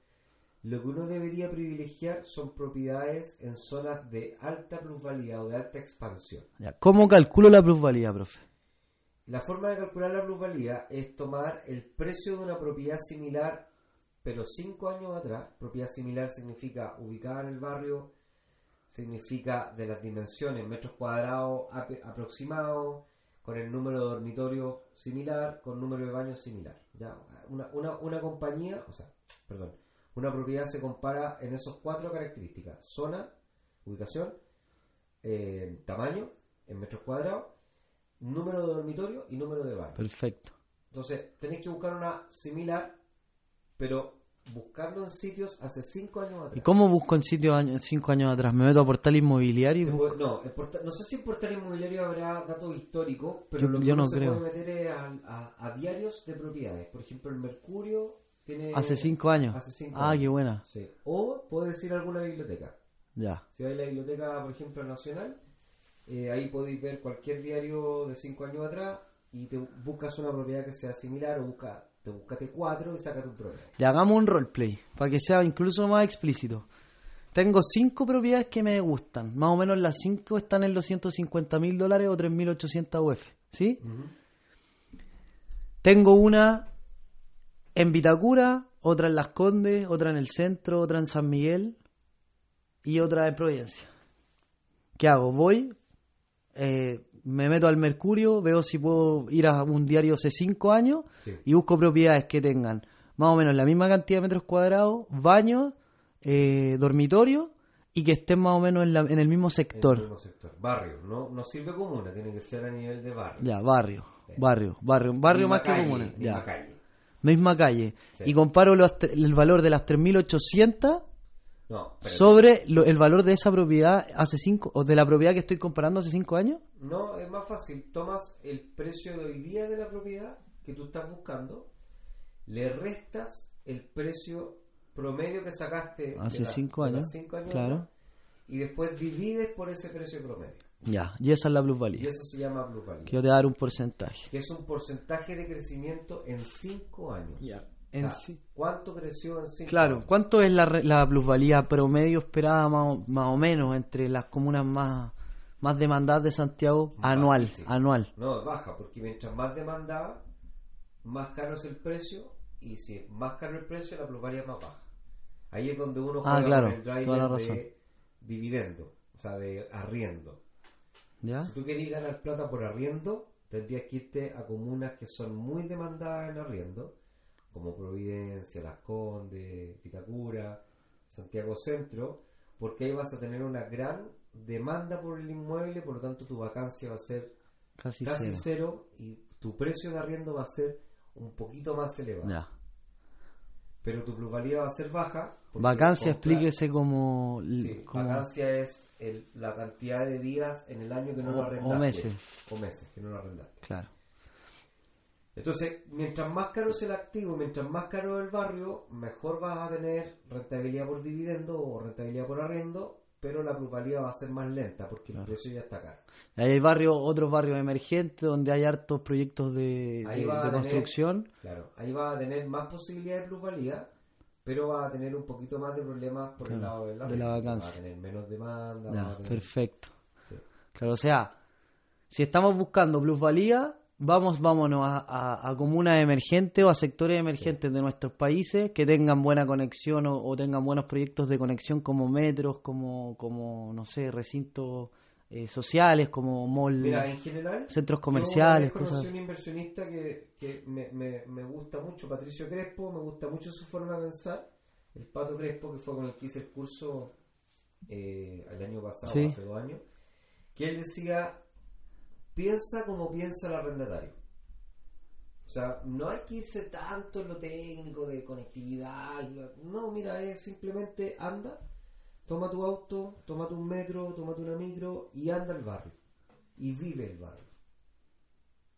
lo que uno debería privilegiar son propiedades en zonas de alta plusvalía o de alta expansión. Ya, ¿Cómo calculo la plusvalía, profe? La forma de calcular la plusvalía es tomar el precio de una propiedad similar, pero cinco años atrás. Propiedad similar significa ubicada en el barrio, significa de las dimensiones, metros cuadrados ap- aproximados, con el número de dormitorio similar, con número de baños similar. ¿ya? Una, una, una compañía, o sea, perdón, una propiedad se compara en esos cuatro características: zona, ubicación, eh, tamaño en metros cuadrados, número de dormitorio y número de baño. Perfecto. Entonces, tenéis que buscar una similar, pero buscando en sitios hace 5 años atrás. ¿Y cómo busco en sitio año- cinco años atrás? ¿Me meto a portal inmobiliario? y busco? no, en porta- no sé si en portal inmobiliario habrá datos históricos, pero Yo- lo que yo uno no se creo. puede meter es a, a- a diarios de propiedades. Por ejemplo, el Mercurio tiene... Hace cinco años. Hace cinco ah, años. qué buena. Sí. O puedes ir a alguna biblioteca. Ya. Si vais a la biblioteca, por ejemplo, nacional, eh, ahí podéis ver cualquier diario de 5 años atrás y te buscas una propiedad que sea similar o busca, te buscate cuatro y sácate un promedio. Ya hagamos un roleplay, para que sea incluso más explícito. Tengo cinco propiedades que me gustan. Más o menos las cinco están en los 150 mil dólares o 3.800 UF. ¿Sí? Tengo una en Vitacura, otra en Las Condes, otra en el centro, otra en San Miguel y otra en Providencia. ¿Qué hago? Voy, eh, me meto al Mercurio, veo si puedo ir a un diario hace cinco años Sí. y busco propiedades que tengan más o menos la misma cantidad de metros cuadrados, baños, eh, dormitorio y que estén más o menos en, la- en el mismo En sector. el mismo sector. Barrio, no, no sirve comuna, tiene que ser a nivel de barrio. Ya, barrio, barrio, barrio, barrio Misma más que común. misma Ya. calle. Misma calle. Sí. Y comparo los el valor de las 3.800 No, sobre lo- el valor de esa propiedad hace cinco, o de la propiedad que estoy comparando hace cinco años. No, es más fácil. Tomas el precio de hoy día de la propiedad que tú estás buscando, le restas el precio promedio que sacaste Hace de la- cinco años, cinco años claro. y después divides por ese precio promedio. Ya, y esa es la Y plusvalía. eso se llama plusvalía. Que yo te voy a dar un porcentaje. Que es un porcentaje de crecimiento en 5 años. Ya, O sea, ¿Cuánto creció en 5 Claro? ¿cuánto es la, la plusvalía promedio esperada más o, más o menos entre las comunas más, más demandadas de Santiago? Anual, Bajísimo. anual. No, es baja, porque mientras más demandada, más caro es el precio, y si es más caro el precio, la plusvalía es más baja. Ahí es donde uno Ah, juega claro, con el driver toda la razón. de dividendo, o sea, de arriendo. ¿Ya? Si tú querías ganar plata por arriendo, tendrías que irte a comunas que son muy demandadas en arriendo, como Providencia, Las Condes, Pitacura, Santiago Centro, porque ahí vas a tener una gran demanda por el inmueble, por lo tanto tu vacancia va a ser Casi, casi cero. cero y tu precio de arriendo va a ser un poquito más elevado. Ya. pero tu plusvalía va a ser baja. Vacancia, explíquese como... Sí, como- vacancia es el- la cantidad de días en el año que no O- lo o arrendaste. meses. O meses que no lo arrendaste. Claro. Entonces, mientras más caro es el activo, mientras más caro es el barrio, mejor vas a tener rentabilidad por dividendo o rentabilidad por arriendo, pero la plusvalía va a ser más lenta porque el precio ya está caro. Hay barrios, otros barrios emergentes donde hay hartos proyectos de, tener- construcción. Claro, ahí va a tener más posibilidad de plusvalía, pero va a tener un poquito más de problemas por el lado de la, de la renta. vacancia. Va a tener menos demanda. Ya, tener- perfecto. sí. Claro, o sea, si estamos buscando plusvalía, vamos, vámonos a, a- a comunas emergentes o a sectores emergentes de nuestros países que tengan buena conexión o, o tengan buenos proyectos de conexión como metros, como, como no sé, recintos eh, sociales, como mall, Mira, en general, centros Yo comerciales, conocí cosas. un inversionista que, que me, me, me gusta mucho, Patricio Crespo, me gusta mucho su forma de pensar. El Pato Crespo, que fue con el que hice el curso eh, el año pasado, Sí. hace dos años, que él decía, piensa como piensa el arrendatario. O sea, no hay que irse tanto en lo técnico de conectividad. No, mira, es simplemente anda, toma tu auto, tómate un metro, tómate una micro y anda al barrio. Y vive el barrio.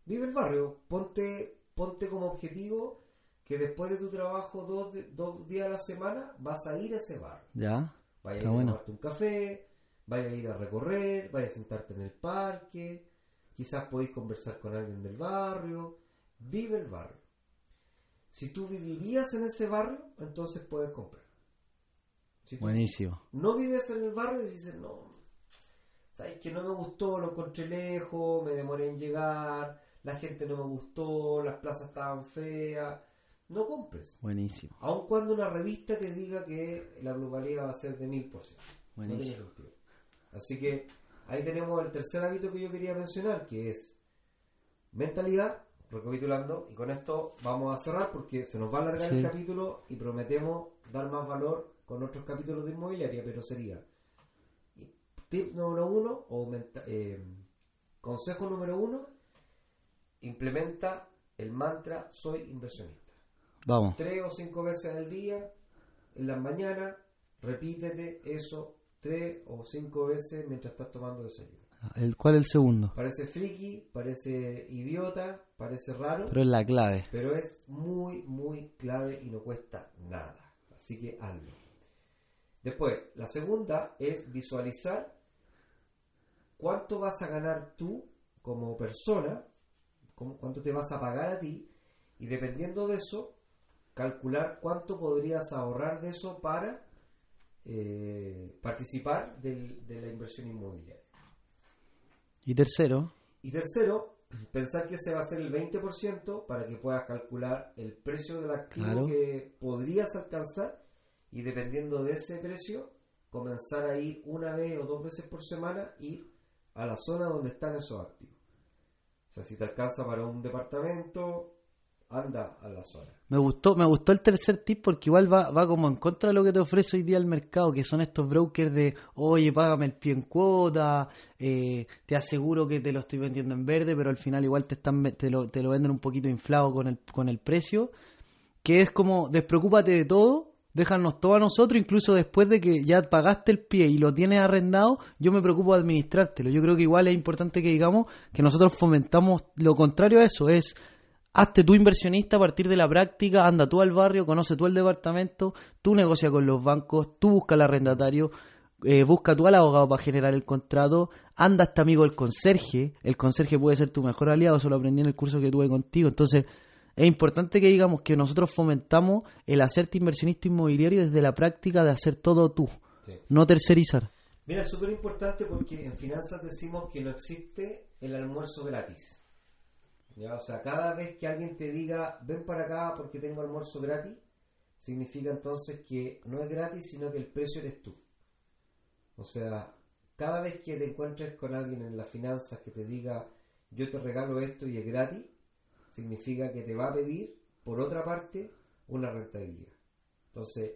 Vive el barrio. Ponte, ponte como objetivo que después de tu trabajo dos, dos días a la semana vas a ir a ese barrio. Ya, Vaya a Está ir bueno. a tomarte un café, vaya a ir a recorrer, vaya a sentarte en el parque, quizás podéis conversar con alguien del barrio. Vive el barrio. Si tú vivirías en ese barrio, entonces puedes comprar. Si tú buenísimo. no vives en el barrio y dices, no, sabes que no me gustó, lo encontré lejos, me demoré en llegar, la gente no me gustó, las plazas estaban feas, no compres. Buenísimo. Aun cuando una revista te diga que la plusvalía va a ser de mil por ciento. No Buenísimo. sentido. Así que ahí tenemos el tercer hábito que yo quería mencionar, que es mentalidad, recapitulando, y con esto vamos a cerrar porque se nos va a alargar Sí. el capítulo y prometemos dar más valor con otros capítulos de inmobiliaria, pero sería tip número uno o eh, consejo número uno, implementa el mantra soy inversionista Vamos. tres o cinco veces al día, en las mañanas, repítete eso tres o cinco veces mientras estás tomando desayuno. El, ¿Cuál es el segundo? Parece friki, parece idiota, parece raro, Pero es la clave. pero es muy, muy clave y no cuesta nada. Así que hazlo. Después, la segunda es visualizar cuánto vas a ganar tú como persona, cuánto te vas a pagar a ti, y dependiendo de eso, calcular cuánto podrías ahorrar de eso para eh, participar del- de la inversión inmobiliaria. Y tercero, Y tercero, pensar que ese va a ser el 20% para que puedas calcular el precio del activo Claro. que podrías alcanzar y dependiendo de ese precio, comenzar a ir una vez o dos veces por semana, ir a la zona donde están esos activos. O sea, si te alcanza para un departamento, Me gustó, me gustó el tercer tip porque igual va, va como en contra de lo que te ofrece hoy día el mercado, que son estos brokers de, oye, págame el pie en cuota, eh, te aseguro que te lo estoy vendiendo en verde, pero al final igual te están te lo, te lo venden un poquito inflado con el, con el precio, que es como, despreocúpate de todo, déjanos todo a nosotros, incluso después de que ya pagaste el pie y lo tienes arrendado, yo me preocupo de administrártelo. Yo creo que igual es importante que digamos que nosotros fomentamos lo contrario a eso, es hazte tú inversionista a partir de la práctica, anda tú al barrio, conoce tú el departamento, tú negocia con los bancos, tú busca al arrendatario, eh, busca tú al abogado para generar el contrato, anda este amigo el conserje, el conserje puede ser tu mejor aliado, eso lo aprendí en el curso que tuve contigo, entonces es importante que digamos que nosotros fomentamos el hacerte inversionista inmobiliario desde la práctica de hacer todo tú, Sí. no tercerizar. Mira, es súper importante porque en finanzas decimos que no existe el almuerzo gratis. O sea, cada vez que alguien te diga, ven para acá porque tengo almuerzo gratis, significa entonces que no es gratis, sino que el precio eres tú. O sea, cada vez que te encuentres con alguien en las finanzas que te diga, yo te regalo esto y es gratis, significa que te va a pedir, por otra parte, una rentabilidad. Entonces,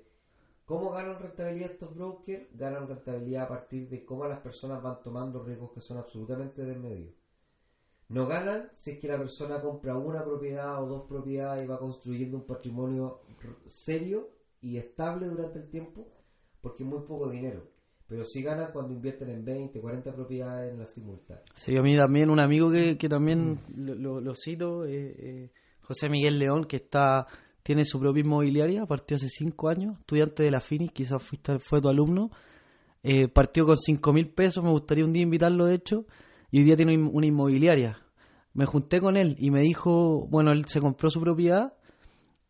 ¿Cómo ganan rentabilidad estos brokers? Ganan rentabilidad a partir de cómo las personas van tomando riesgos que son absolutamente desmedidos. No ganan si es que la persona compra una propiedad o dos propiedades y va construyendo un patrimonio serio y estable durante el tiempo, porque es muy poco dinero. Pero sí ganan cuando invierten en 20, 40 propiedades en la simultánea. Sí, a mí también un amigo que, que también lo, cito, eh, eh, José Miguel León, que está tiene su propia inmobiliaria, partió hace cinco años, estudiante de la Finis, quizás fuiste, fue tu alumno, eh, partió con cinco mil pesos, me gustaría un día invitarlo de hecho, y hoy día tiene una inmobiliaria. Me junté con él y me dijo, bueno, él se compró su propiedad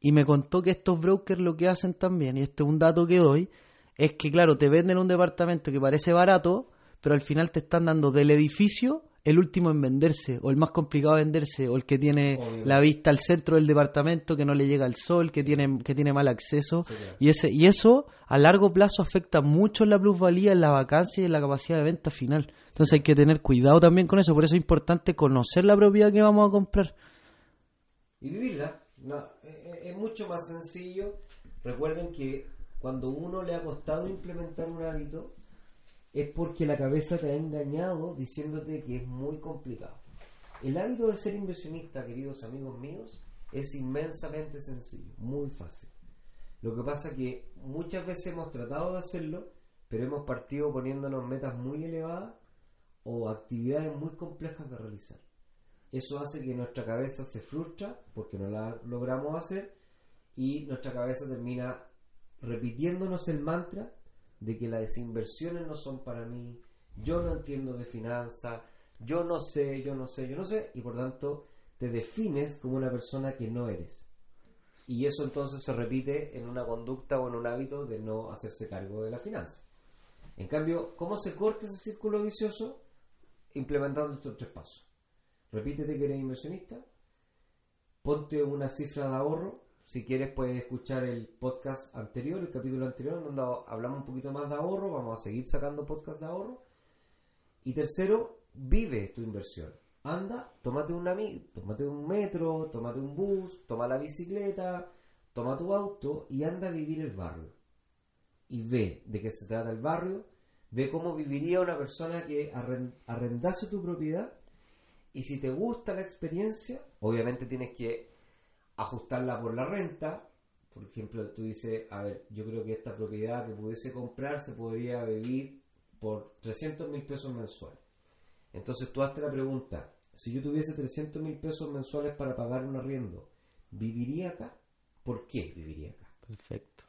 y me contó que estos brokers lo que hacen también, y este es un dato que doy, es que claro, te venden un departamento que parece barato, pero al final te están dando del edificio el último en venderse, o el más complicado de venderse, o el que tiene Obvio. la vista al centro del departamento, que no le llega el sol, que tiene, que tiene mal acceso, Sí, claro. y ese, y eso a largo plazo afecta mucho en la plusvalía, en la vacancia y en la capacidad de venta final. Entonces hay que tener cuidado también con eso, por eso es importante conocer la propiedad que vamos a comprar. y vivirla. No, eh, eh, es mucho más sencillo. Recuerden que cuando uno le ha costado implementar un hábito, es porque la cabeza te ha engañado diciéndote que es muy complicado. El hábito de ser inversionista, queridos amigos míos, es inmensamente sencillo, muy fácil. Lo que pasa que muchas veces hemos tratado de hacerlo, pero hemos partido poniéndonos metas muy elevadas o actividades muy complejas de realizar. Eso hace que nuestra cabeza se frustra porque no la logramos hacer y nuestra cabeza termina repitiéndonos el mantra de que las inversiones no son para mí, yo no entiendo de finanzas, yo no sé, yo no sé, yo no sé, y por tanto te defines como una persona que no eres. Y eso entonces se repite en una conducta o en un hábito de no hacerse cargo de la finanza. En cambio, ¿cómo se corta ese círculo vicioso? Implementando estos tres pasos. Repítete que eres inversionista, ponte una cifra de ahorro. Si quieres puedes escuchar el podcast anterior, el capítulo anterior, donde hablamos un poquito más de ahorro. Vamos a seguir sacando podcast de ahorro. Y tercero, vive tu inversión. Anda, tómate un, tómate un metro, tómate un bus, toma la bicicleta, toma tu auto y anda a vivir el barrio. Y ve de qué se trata el barrio, ve cómo viviría una persona que arren- arrendase tu propiedad y si te gusta la experiencia, obviamente tienes que ajustarla por la renta. Por ejemplo, tú dices, a ver, yo creo que esta propiedad que pudiese comprar se podría vivir por 300 mil pesos mensuales. Entonces tú hazte la pregunta, si yo tuviese 300 mil pesos mensuales para pagar un arriendo, ¿viviría acá? ¿Por qué viviría acá? Perfecto.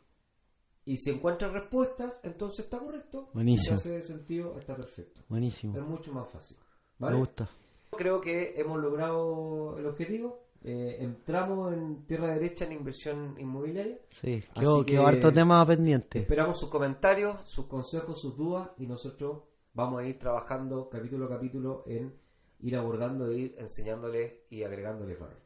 Y si encuentras respuestas, entonces está correcto. Buenísimo. Si hace sentido, está perfecto. Buenísimo. Es mucho más fácil. Me gusta. Creo que hemos logrado el objetivo. Eh, entramos en tierra derecha en inversión inmobiliaria. Sí, quedó, que- quedó harto tema pendiente. Esperamos sus comentarios, sus consejos, sus dudas y nosotros vamos a ir trabajando capítulo a capítulo en ir abordando e ir enseñándoles y agregándoles valor.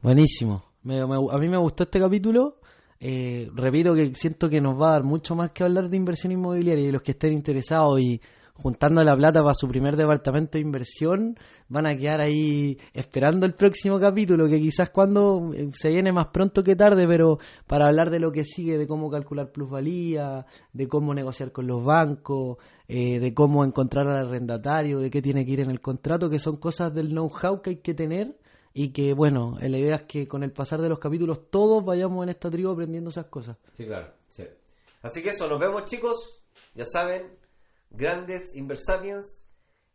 Buenísimo. Me- me- a mí me gustó este capítulo. Eh, repito que siento que nos va a dar mucho más que hablar de inversión inmobiliaria y los que estén interesados y juntando la plata para su primer departamento de inversión van a quedar ahí esperando el próximo capítulo que quizás cuando eh, se viene más pronto que tarde pero para hablar de lo que sigue de cómo calcular plusvalía de cómo negociar con los bancos eh, de cómo encontrar al arrendatario de qué tiene que ir en el contrato que son cosas del know-how que hay que tener y que bueno, eh, la idea es que con el pasar de los capítulos todos vayamos en esta tribu aprendiendo esas cosas. Sí, claro. sí. Así que eso, nos vemos chicos. Ya saben, grandes Inversapiens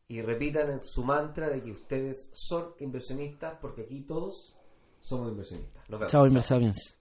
y repitan en su mantra de que ustedes son inversionistas porque aquí todos somos inversionistas. Nos vemos. Chao, Inversapiens.